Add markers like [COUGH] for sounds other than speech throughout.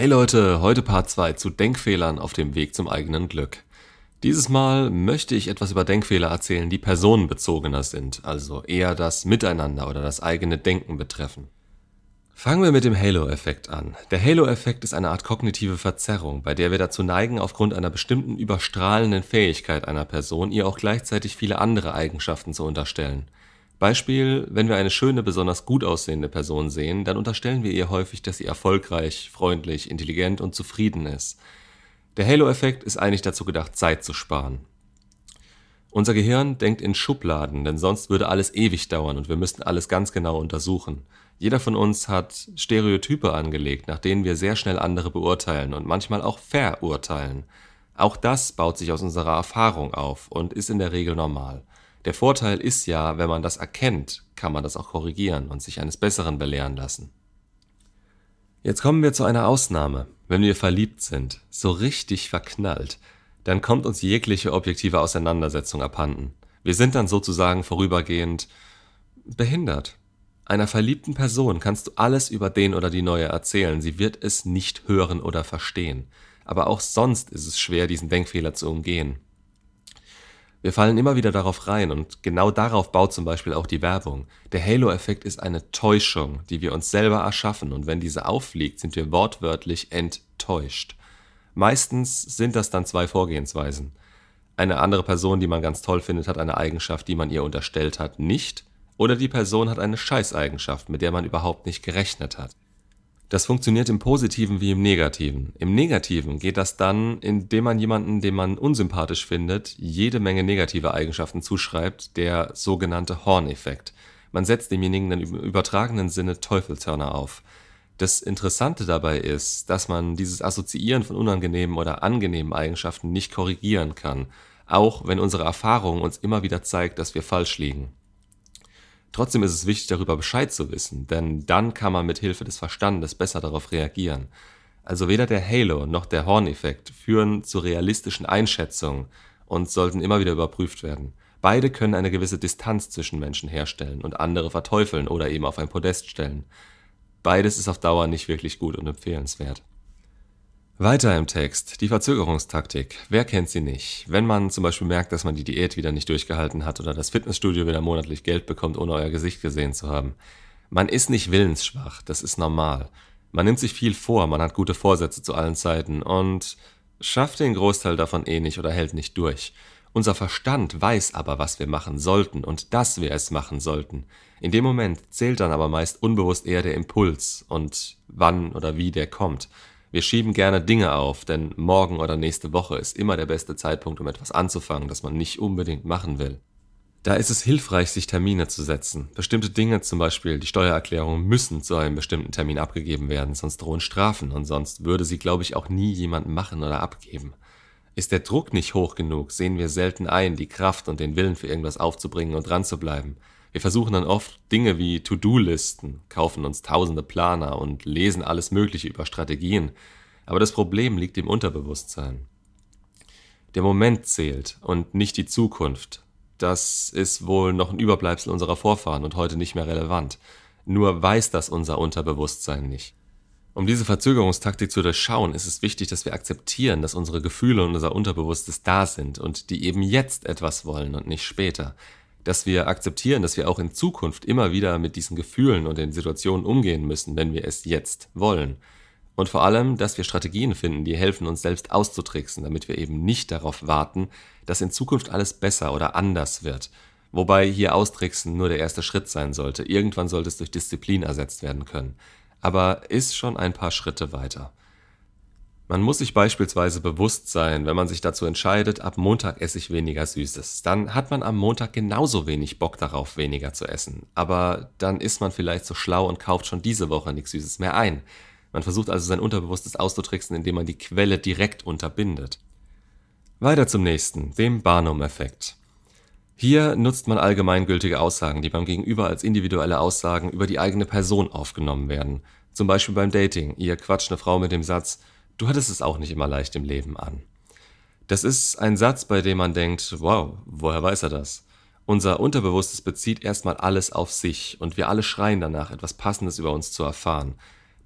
Hey Leute, heute Part 2 zu Denkfehlern auf dem Weg zum eigenen Glück. Dieses Mal möchte ich etwas über Denkfehler erzählen, die personenbezogener sind, also eher das Miteinander oder das eigene Denken betreffen. Fangen wir mit dem Halo-Effekt an. Der Halo-Effekt ist eine Art kognitive Verzerrung, bei der wir dazu neigen, aufgrund einer bestimmten überstrahlenden Fähigkeit einer Person ihr auch gleichzeitig viele andere Eigenschaften zu unterstellen. Beispiel, wenn wir eine schöne, besonders gut aussehende Person sehen, dann unterstellen wir ihr häufig, dass sie erfolgreich, freundlich, intelligent und zufrieden ist. Der Halo-Effekt ist eigentlich dazu gedacht, Zeit zu sparen. Unser Gehirn denkt in Schubladen, denn sonst würde alles ewig dauern und wir müssten alles ganz genau untersuchen. Jeder von uns hat Stereotype angelegt, nach denen wir sehr schnell andere beurteilen und manchmal auch verurteilen. Auch das baut sich aus unserer Erfahrung auf und ist in der Regel normal. Der Vorteil ist ja, wenn man das erkennt, kann man das auch korrigieren und sich eines Besseren belehren lassen. Jetzt kommen wir zu einer Ausnahme. Wenn wir verliebt sind, so richtig verknallt, dann kommt uns jegliche objektive Auseinandersetzung abhanden. Wir sind dann sozusagen vorübergehend behindert. Einer verliebten Person kannst du alles über den oder die Neue erzählen, sie wird es nicht hören oder verstehen. Aber auch sonst ist es schwer, diesen Denkfehler zu umgehen. Wir fallen immer wieder darauf rein und genau darauf baut zum Beispiel auch die Werbung. Der Halo-Effekt ist eine Täuschung, die wir uns selber erschaffen und wenn diese auffliegt, sind wir wortwörtlich enttäuscht. Meistens sind das dann zwei Vorgehensweisen. Eine andere Person, die man ganz toll findet, hat eine Eigenschaft, die man ihr unterstellt hat, nicht. Oder die Person hat eine Scheißeigenschaft, mit der man überhaupt nicht gerechnet hat. Das funktioniert im Positiven wie im Negativen. Im Negativen geht das dann, indem man jemanden, den man unsympathisch findet, jede Menge negative Eigenschaften zuschreibt, der sogenannte Horn-Effekt. Man setzt demjenigen dann im übertragenen Sinne Teufelshörner auf. Das Interessante dabei ist, dass man dieses Assoziieren von unangenehmen oder angenehmen Eigenschaften nicht korrigieren kann, auch wenn unsere Erfahrung uns immer wieder zeigt, dass wir falsch liegen. Trotzdem ist es wichtig, darüber Bescheid zu wissen, denn dann kann man mit Hilfe des Verstandes besser darauf reagieren. Also weder der Halo noch der Horn-Effekt führen zu realistischen Einschätzungen und sollten immer wieder überprüft werden. Beide können eine gewisse Distanz zwischen Menschen herstellen und andere verteufeln oder eben auf ein Podest stellen. Beides ist auf Dauer nicht wirklich gut und empfehlenswert. Weiter im Text, die Verzögerungstaktik. Wer kennt sie nicht? Wenn man zum Beispiel merkt, dass man die Diät wieder nicht durchgehalten hat oder das Fitnessstudio wieder monatlich Geld bekommt, ohne euer Gesicht gesehen zu haben. Man ist nicht willensschwach, das ist normal. Man nimmt sich viel vor, man hat gute Vorsätze zu allen Zeiten und schafft den Großteil davon eh nicht oder hält nicht durch. Unser Verstand weiß aber, was wir machen sollten und dass wir es machen sollten. In dem Moment zählt dann aber meist unbewusst eher der Impuls und wann oder wie der kommt. Wir schieben gerne Dinge auf, denn morgen oder nächste Woche ist immer der beste Zeitpunkt, um etwas anzufangen, das man nicht unbedingt machen will. Da ist es hilfreich, sich Termine zu setzen. Bestimmte Dinge, zum Beispiel die Steuererklärung, müssen zu einem bestimmten Termin abgegeben werden, sonst drohen Strafen und sonst würde sie, glaube ich, auch nie jemand machen oder abgeben. Ist der Druck nicht hoch genug, sehen wir selten ein, die Kraft und den Willen für irgendwas aufzubringen und dran zu bleiben. Wir versuchen dann oft Dinge wie To-Do-Listen, kaufen uns tausende Planer und lesen alles Mögliche über Strategien. Aber das Problem liegt im Unterbewusstsein. Der Moment zählt und nicht die Zukunft. Das ist wohl noch ein Überbleibsel unserer Vorfahren und heute nicht mehr relevant. Nur weiß das unser Unterbewusstsein nicht. Um diese Verzögerungstaktik zu durchschauen, ist es wichtig, dass wir akzeptieren, dass unsere Gefühle und unser Unterbewusstes da sind und die eben jetzt etwas wollen und nicht später dass wir akzeptieren, dass wir auch in Zukunft immer wieder mit diesen Gefühlen und den Situationen umgehen müssen, wenn wir es jetzt wollen. Und vor allem, dass wir Strategien finden, die helfen, uns selbst auszutricksen, damit wir eben nicht darauf warten, dass in Zukunft alles besser oder anders wird. Wobei hier Austricksen nur der erste Schritt sein sollte. Irgendwann sollte es durch Disziplin ersetzt werden können. Aber ist schon ein paar Schritte weiter. Man muss sich beispielsweise bewusst sein, wenn man sich dazu entscheidet, ab Montag esse ich weniger Süßes, dann hat man am Montag genauso wenig Bock darauf, weniger zu essen. Aber dann ist man vielleicht so schlau und kauft schon diese Woche nichts Süßes mehr ein. Man versucht also sein Unterbewusstes auszutricksen, indem man die Quelle direkt unterbindet. Weiter zum nächsten, dem Barnum-Effekt. Hier nutzt man allgemeingültige Aussagen, die beim Gegenüber als individuelle Aussagen über die eigene Person aufgenommen werden. Zum Beispiel beim Dating. Ihr quatscht eine Frau mit dem Satz, Du hattest es auch nicht immer leicht im Leben an. Das ist ein Satz, bei dem man denkt, wow, woher weiß er das? Unser Unterbewusstes bezieht erstmal alles auf sich und wir alle schreien danach, etwas Passendes über uns zu erfahren.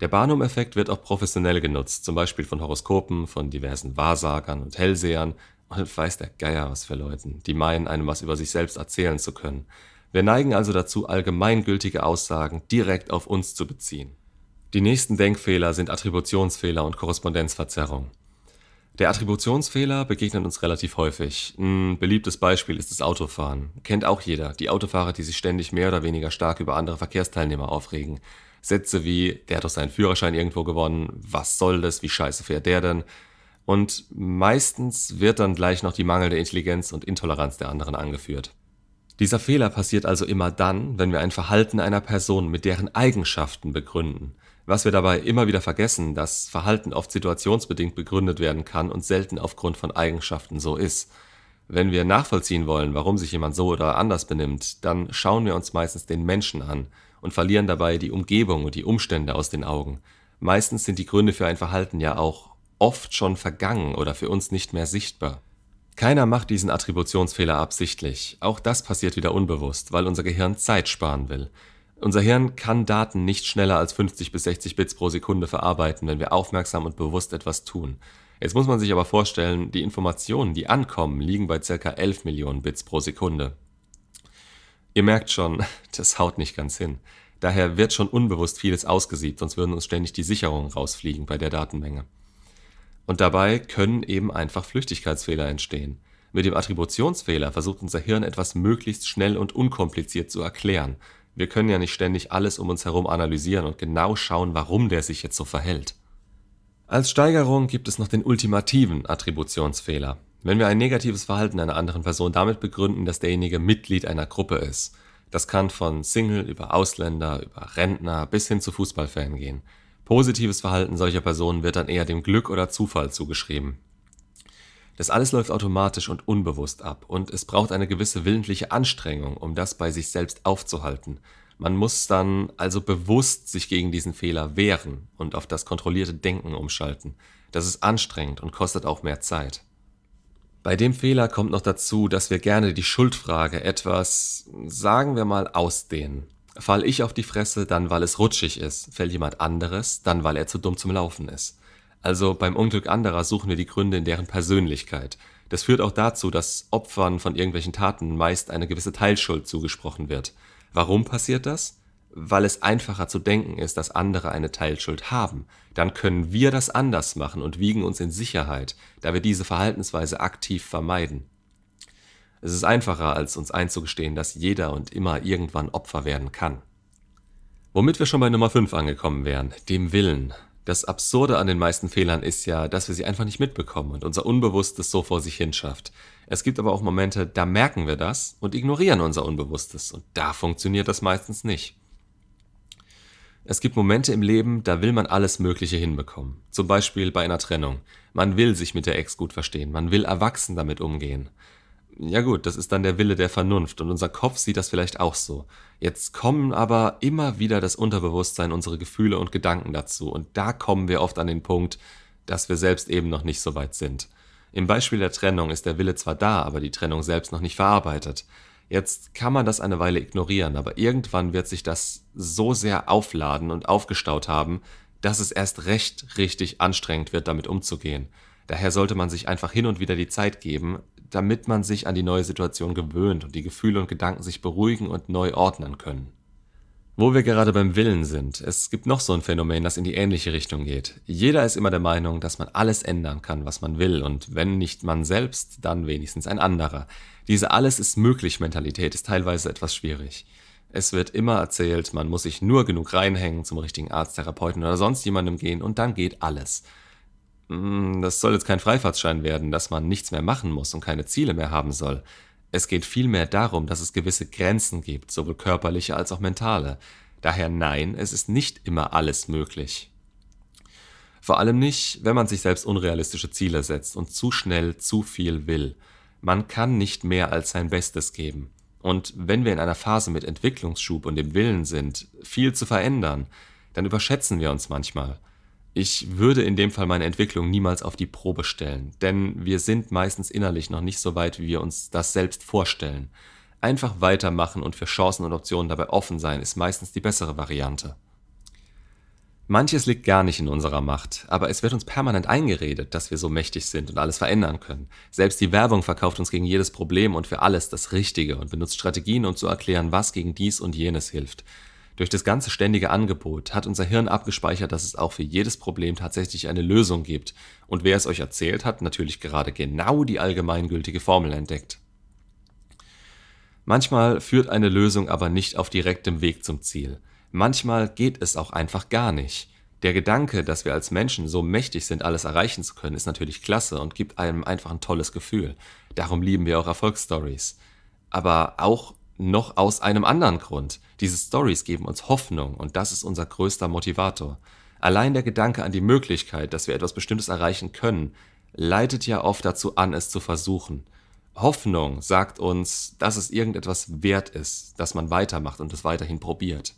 Der Barnum-Effekt wird auch professionell genutzt, zum Beispiel von Horoskopen, von diversen Wahrsagern und Hellsehern und weiß der Geier was für Leuten, die meinen, einem was über sich selbst erzählen zu können. Wir neigen also dazu, allgemeingültige Aussagen direkt auf uns zu beziehen. Die nächsten Denkfehler sind Attributionsfehler und Korrespondenzverzerrung. Der Attributionsfehler begegnet uns relativ häufig. Ein beliebtes Beispiel ist das Autofahren. Kennt auch jeder. Die Autofahrer, die sich ständig mehr oder weniger stark über andere Verkehrsteilnehmer aufregen. Sätze wie, der hat doch seinen Führerschein irgendwo gewonnen, was soll das, wie scheiße fährt der denn? Und meistens wird dann gleich noch die mangelnde Intelligenz und Intoleranz der anderen angeführt. Dieser Fehler passiert also immer dann, wenn wir ein Verhalten einer Person mit deren Eigenschaften begründen. Was wir dabei immer wieder vergessen, dass Verhalten oft situationsbedingt begründet werden kann und selten aufgrund von Eigenschaften so ist. Wenn wir nachvollziehen wollen, warum sich jemand so oder anders benimmt, dann schauen wir uns meistens den Menschen an und verlieren dabei die Umgebung und die Umstände aus den Augen. Meistens sind die Gründe für ein Verhalten ja auch oft schon vergangen oder für uns nicht mehr sichtbar. Keiner macht diesen Attributionsfehler absichtlich. Auch das passiert wieder unbewusst, weil unser Gehirn Zeit sparen will. Unser Hirn kann Daten nicht schneller als 50 bis 60 Bits pro Sekunde verarbeiten, wenn wir aufmerksam und bewusst etwas tun. Jetzt muss man sich aber vorstellen, die Informationen, die ankommen, liegen bei ca. 11 Millionen Bits pro Sekunde. Ihr merkt schon, [LAUGHS] das haut nicht ganz hin. Daher wird schon unbewusst vieles ausgesiebt, sonst würden uns ständig die Sicherungen rausfliegen bei der Datenmenge. Und dabei können eben einfach Flüchtigkeitsfehler entstehen. Mit dem Attributionsfehler versucht unser Hirn etwas möglichst schnell und unkompliziert zu erklären, wir können ja nicht ständig alles um uns herum analysieren und genau schauen, warum der sich jetzt so verhält. Als Steigerung gibt es noch den ultimativen Attributionsfehler. Wenn wir ein negatives Verhalten einer anderen Person damit begründen, dass derjenige Mitglied einer Gruppe ist. Das kann von Single über Ausländer, über Rentner bis hin zu Fußballfan gehen. Positives Verhalten solcher Personen wird dann eher dem Glück oder Zufall zugeschrieben. Das alles läuft automatisch und unbewusst ab und es braucht eine gewisse willentliche Anstrengung, um das bei sich selbst aufzuhalten. Man muss dann also bewusst sich gegen diesen Fehler wehren und auf das kontrollierte Denken umschalten. Das ist anstrengend und kostet auch mehr Zeit. Bei dem Fehler kommt noch dazu, dass wir gerne die Schuldfrage etwas, sagen wir mal, ausdehnen. Fall ich auf die Fresse, dann weil es rutschig ist. Fällt jemand anderes, dann weil er zu dumm zum Laufen ist. Also beim Unglück anderer suchen wir die Gründe in deren Persönlichkeit. Das führt auch dazu, dass Opfern von irgendwelchen Taten meist eine gewisse Teilschuld zugesprochen wird. Warum passiert das? Weil es einfacher zu denken ist, dass andere eine Teilschuld haben. Dann können wir das anders machen und wiegen uns in Sicherheit, da wir diese Verhaltensweise aktiv vermeiden. Es ist einfacher, als uns einzugestehen, dass jeder und immer irgendwann Opfer werden kann. Womit wir schon bei Nummer 5 angekommen wären, dem Willen. Das Absurde an den meisten Fehlern ist ja, dass wir sie einfach nicht mitbekommen und unser Unbewusstes so vor sich hinschafft. Es gibt aber auch Momente, da merken wir das und ignorieren unser Unbewusstes und da funktioniert das meistens nicht. Es gibt Momente im Leben, da will man alles Mögliche hinbekommen. Zum Beispiel bei einer Trennung. Man will sich mit der Ex gut verstehen, man will erwachsen damit umgehen. Ja gut, das ist dann der Wille der Vernunft und unser Kopf sieht das vielleicht auch so. Jetzt kommen aber immer wieder das Unterbewusstsein, unsere Gefühle und Gedanken dazu und da kommen wir oft an den Punkt, dass wir selbst eben noch nicht so weit sind. Im Beispiel der Trennung ist der Wille zwar da, aber die Trennung selbst noch nicht verarbeitet. Jetzt kann man das eine Weile ignorieren, aber irgendwann wird sich das so sehr aufladen und aufgestaut haben, dass es erst recht richtig anstrengend wird, damit umzugehen. Daher sollte man sich einfach hin und wieder die Zeit geben, damit man sich an die neue Situation gewöhnt und die Gefühle und Gedanken sich beruhigen und neu ordnen können. Wo wir gerade beim Willen sind, es gibt noch so ein Phänomen, das in die ähnliche Richtung geht. Jeder ist immer der Meinung, dass man alles ändern kann, was man will, und wenn nicht man selbst, dann wenigstens ein anderer. Diese Alles ist möglich Mentalität ist teilweise etwas schwierig. Es wird immer erzählt, man muss sich nur genug reinhängen, zum richtigen Arzt, Therapeuten oder sonst jemandem gehen und dann geht alles. Hm, das soll jetzt kein Freifahrtschein werden, dass man nichts mehr machen muss und keine Ziele mehr haben soll. Es geht vielmehr darum, dass es gewisse Grenzen gibt, sowohl körperliche als auch mentale. Daher nein, es ist nicht immer alles möglich. Vor allem nicht, wenn man sich selbst unrealistische Ziele setzt und zu schnell zu viel will. Man kann nicht mehr als sein Bestes geben. Und wenn wir in einer Phase mit Entwicklungsschub und dem Willen sind, viel zu verändern, dann überschätzen wir uns manchmal. Ich würde in dem Fall meine Entwicklung niemals auf die Probe stellen, denn wir sind meistens innerlich noch nicht so weit, wie wir uns das selbst vorstellen. Einfach weitermachen und für Chancen und Optionen dabei offen sein, ist meistens die bessere Variante. Manches liegt gar nicht in unserer Macht, aber es wird uns permanent eingeredet, dass wir so mächtig sind und alles verändern können. Selbst die Werbung verkauft uns gegen jedes Problem und für alles das Richtige und benutzt Strategien, um zu erklären, was gegen dies und jenes hilft. Durch das ganze ständige Angebot hat unser Hirn abgespeichert, dass es auch für jedes Problem tatsächlich eine Lösung gibt. Und wer es euch erzählt hat, natürlich gerade genau die allgemeingültige Formel entdeckt. Manchmal führt eine Lösung aber nicht auf direktem Weg zum Ziel. Manchmal geht es auch einfach gar nicht. Der Gedanke, dass wir als Menschen so mächtig sind, alles erreichen zu können, ist natürlich klasse und gibt einem einfach ein tolles Gefühl. Darum lieben wir auch Erfolgsstories. Aber auch noch aus einem anderen Grund. Diese Stories geben uns Hoffnung und das ist unser größter Motivator. Allein der Gedanke an die Möglichkeit, dass wir etwas Bestimmtes erreichen können, leitet ja oft dazu an, es zu versuchen. Hoffnung sagt uns, dass es irgendetwas wert ist, dass man weitermacht und es weiterhin probiert.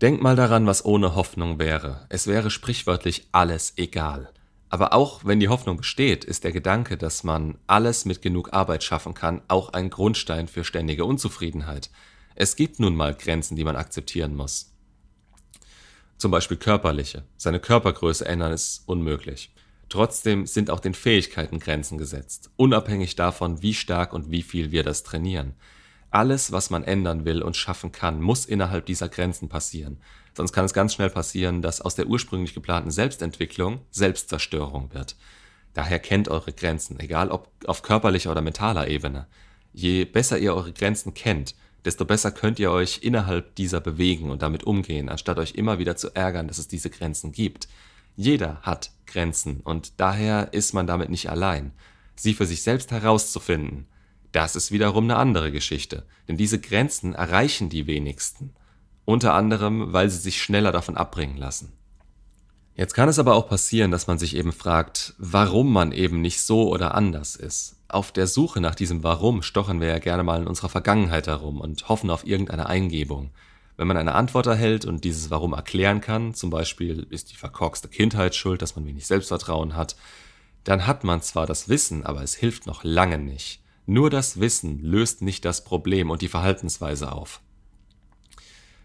Denk mal daran, was ohne Hoffnung wäre. Es wäre sprichwörtlich alles egal. Aber auch wenn die Hoffnung besteht, ist der Gedanke, dass man alles mit genug Arbeit schaffen kann, auch ein Grundstein für ständige Unzufriedenheit. Es gibt nun mal Grenzen, die man akzeptieren muss. Zum Beispiel körperliche. Seine Körpergröße ändern ist unmöglich. Trotzdem sind auch den Fähigkeiten Grenzen gesetzt, unabhängig davon, wie stark und wie viel wir das trainieren. Alles, was man ändern will und schaffen kann, muss innerhalb dieser Grenzen passieren. Sonst kann es ganz schnell passieren, dass aus der ursprünglich geplanten Selbstentwicklung Selbstzerstörung wird. Daher kennt eure Grenzen, egal ob auf körperlicher oder mentaler Ebene. Je besser ihr eure Grenzen kennt, desto besser könnt ihr euch innerhalb dieser bewegen und damit umgehen, anstatt euch immer wieder zu ärgern, dass es diese Grenzen gibt. Jeder hat Grenzen und daher ist man damit nicht allein. Sie für sich selbst herauszufinden das ist wiederum eine andere Geschichte, denn diese Grenzen erreichen die wenigsten, unter anderem, weil sie sich schneller davon abbringen lassen. Jetzt kann es aber auch passieren, dass man sich eben fragt, warum man eben nicht so oder anders ist. Auf der Suche nach diesem Warum stochern wir ja gerne mal in unserer Vergangenheit herum und hoffen auf irgendeine Eingebung. Wenn man eine Antwort erhält und dieses Warum erklären kann, zum Beispiel ist die verkorkste Kindheit schuld, dass man wenig Selbstvertrauen hat, dann hat man zwar das Wissen, aber es hilft noch lange nicht. Nur das Wissen löst nicht das Problem und die Verhaltensweise auf.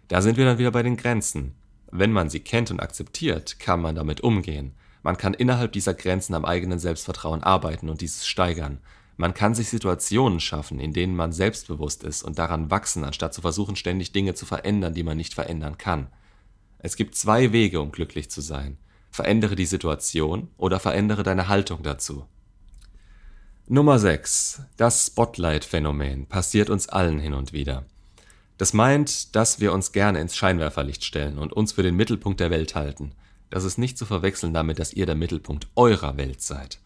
Da sind wir dann wieder bei den Grenzen. Wenn man sie kennt und akzeptiert, kann man damit umgehen. Man kann innerhalb dieser Grenzen am eigenen Selbstvertrauen arbeiten und dieses steigern. Man kann sich Situationen schaffen, in denen man selbstbewusst ist und daran wachsen, anstatt zu versuchen, ständig Dinge zu verändern, die man nicht verändern kann. Es gibt zwei Wege, um glücklich zu sein. Verändere die Situation oder verändere deine Haltung dazu. Nummer 6. Das Spotlight-Phänomen passiert uns allen hin und wieder. Das meint, dass wir uns gerne ins Scheinwerferlicht stellen und uns für den Mittelpunkt der Welt halten. Das ist nicht zu verwechseln damit, dass ihr der Mittelpunkt eurer Welt seid.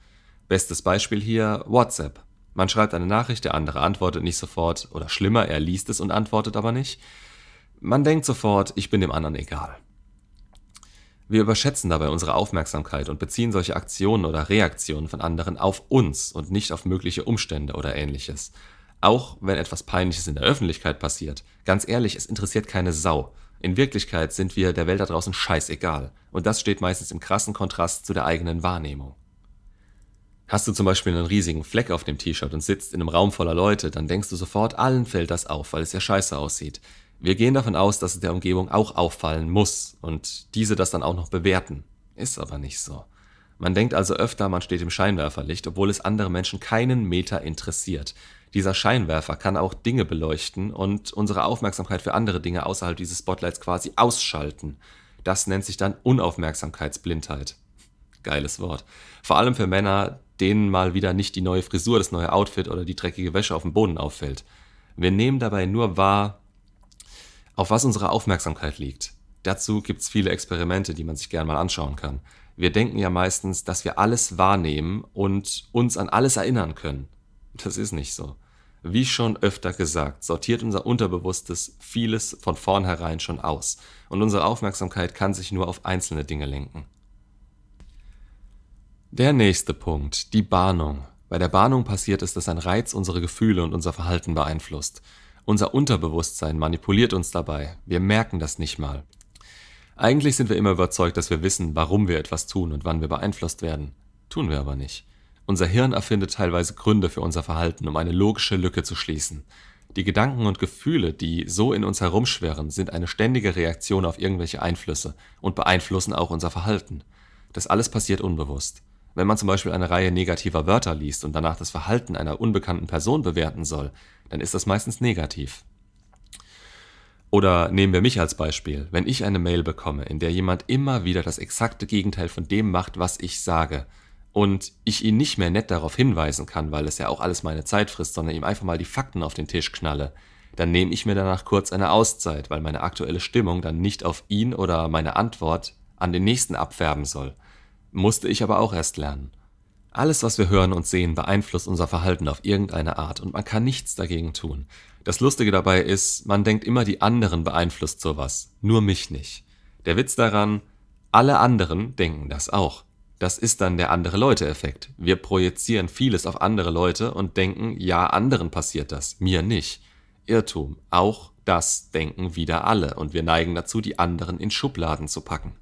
Bestes Beispiel hier WhatsApp. Man schreibt eine Nachricht, der andere antwortet nicht sofort oder schlimmer, er liest es und antwortet aber nicht. Man denkt sofort, ich bin dem anderen egal. Wir überschätzen dabei unsere Aufmerksamkeit und beziehen solche Aktionen oder Reaktionen von anderen auf uns und nicht auf mögliche Umstände oder ähnliches. Auch wenn etwas Peinliches in der Öffentlichkeit passiert, ganz ehrlich, es interessiert keine Sau. In Wirklichkeit sind wir der Welt da draußen scheißegal. Und das steht meistens im krassen Kontrast zu der eigenen Wahrnehmung. Hast du zum Beispiel einen riesigen Fleck auf dem T-Shirt und sitzt in einem Raum voller Leute, dann denkst du sofort, allen fällt das auf, weil es ja scheiße aussieht. Wir gehen davon aus, dass es der Umgebung auch auffallen muss und diese das dann auch noch bewerten. Ist aber nicht so. Man denkt also öfter, man steht im Scheinwerferlicht, obwohl es andere Menschen keinen Meter interessiert. Dieser Scheinwerfer kann auch Dinge beleuchten und unsere Aufmerksamkeit für andere Dinge außerhalb dieses Spotlights quasi ausschalten. Das nennt sich dann Unaufmerksamkeitsblindheit. Geiles Wort. Vor allem für Männer, denen mal wieder nicht die neue Frisur, das neue Outfit oder die dreckige Wäsche auf dem Boden auffällt. Wir nehmen dabei nur wahr, auf was unsere Aufmerksamkeit liegt. Dazu gibt es viele Experimente, die man sich gerne mal anschauen kann. Wir denken ja meistens, dass wir alles wahrnehmen und uns an alles erinnern können. Das ist nicht so. Wie schon öfter gesagt, sortiert unser Unterbewusstes vieles von vornherein schon aus und unsere Aufmerksamkeit kann sich nur auf einzelne Dinge lenken. Der nächste Punkt, die Bahnung. Bei der Bahnung passiert es, dass ein Reiz unsere Gefühle und unser Verhalten beeinflusst. Unser Unterbewusstsein manipuliert uns dabei. Wir merken das nicht mal. Eigentlich sind wir immer überzeugt, dass wir wissen, warum wir etwas tun und wann wir beeinflusst werden. Tun wir aber nicht. Unser Hirn erfindet teilweise Gründe für unser Verhalten, um eine logische Lücke zu schließen. Die Gedanken und Gefühle, die so in uns herumschwirren, sind eine ständige Reaktion auf irgendwelche Einflüsse und beeinflussen auch unser Verhalten. Das alles passiert unbewusst. Wenn man zum Beispiel eine Reihe negativer Wörter liest und danach das Verhalten einer unbekannten Person bewerten soll, dann ist das meistens negativ. Oder nehmen wir mich als Beispiel. Wenn ich eine Mail bekomme, in der jemand immer wieder das exakte Gegenteil von dem macht, was ich sage, und ich ihn nicht mehr nett darauf hinweisen kann, weil es ja auch alles meine Zeit frisst, sondern ihm einfach mal die Fakten auf den Tisch knalle, dann nehme ich mir danach kurz eine Auszeit, weil meine aktuelle Stimmung dann nicht auf ihn oder meine Antwort an den nächsten abfärben soll. Musste ich aber auch erst lernen. Alles, was wir hören und sehen, beeinflusst unser Verhalten auf irgendeine Art und man kann nichts dagegen tun. Das Lustige dabei ist, man denkt immer, die anderen beeinflusst sowas, nur mich nicht. Der Witz daran, alle anderen denken das auch. Das ist dann der andere Leute-Effekt. Wir projizieren vieles auf andere Leute und denken, ja, anderen passiert das, mir nicht. Irrtum. Auch das denken wieder alle und wir neigen dazu, die anderen in Schubladen zu packen.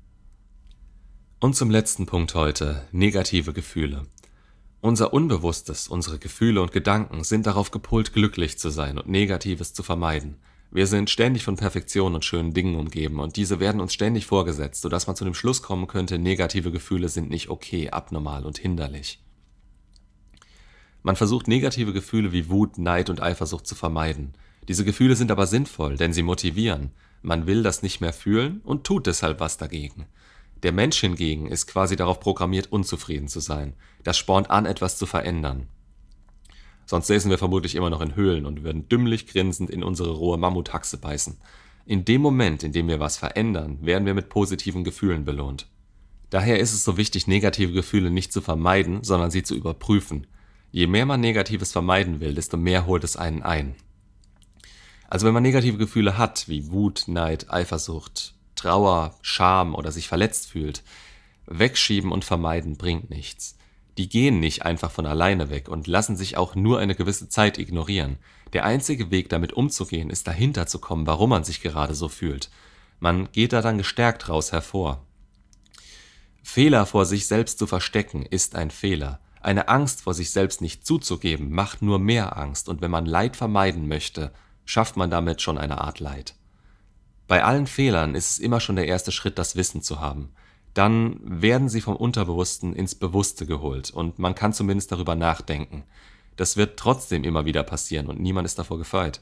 Und zum letzten Punkt heute, negative Gefühle. Unser Unbewusstes, unsere Gefühle und Gedanken sind darauf gepolt, glücklich zu sein und Negatives zu vermeiden. Wir sind ständig von Perfektion und schönen Dingen umgeben und diese werden uns ständig vorgesetzt, sodass man zu dem Schluss kommen könnte, negative Gefühle sind nicht okay, abnormal und hinderlich. Man versucht negative Gefühle wie Wut, Neid und Eifersucht zu vermeiden. Diese Gefühle sind aber sinnvoll, denn sie motivieren. Man will das nicht mehr fühlen und tut deshalb was dagegen. Der Mensch hingegen ist quasi darauf programmiert, unzufrieden zu sein. Das spornt an, etwas zu verändern. Sonst säßen wir vermutlich immer noch in Höhlen und würden dümmlich grinsend in unsere rohe Mammuthaxe beißen. In dem Moment, in dem wir was verändern, werden wir mit positiven Gefühlen belohnt. Daher ist es so wichtig, negative Gefühle nicht zu vermeiden, sondern sie zu überprüfen. Je mehr man Negatives vermeiden will, desto mehr holt es einen ein. Also wenn man negative Gefühle hat, wie Wut, Neid, Eifersucht, Trauer, Scham oder sich verletzt fühlt, wegschieben und vermeiden bringt nichts die gehen nicht einfach von alleine weg und lassen sich auch nur eine gewisse Zeit ignorieren. Der einzige Weg, damit umzugehen, ist dahinter zu kommen, warum man sich gerade so fühlt. Man geht da dann gestärkt raus hervor. Fehler vor sich selbst zu verstecken ist ein Fehler. Eine Angst vor sich selbst nicht zuzugeben macht nur mehr Angst und wenn man Leid vermeiden möchte, schafft man damit schon eine Art Leid. Bei allen Fehlern ist es immer schon der erste Schritt, das Wissen zu haben dann werden sie vom Unterbewussten ins Bewusste geholt und man kann zumindest darüber nachdenken. Das wird trotzdem immer wieder passieren und niemand ist davor gefeit.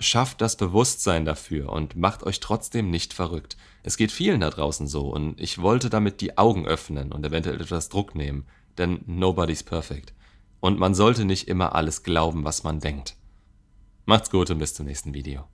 Schafft das Bewusstsein dafür und macht euch trotzdem nicht verrückt. Es geht vielen da draußen so und ich wollte damit die Augen öffnen und eventuell etwas Druck nehmen, denn nobody's perfect. Und man sollte nicht immer alles glauben, was man denkt. Macht's gut und bis zum nächsten Video.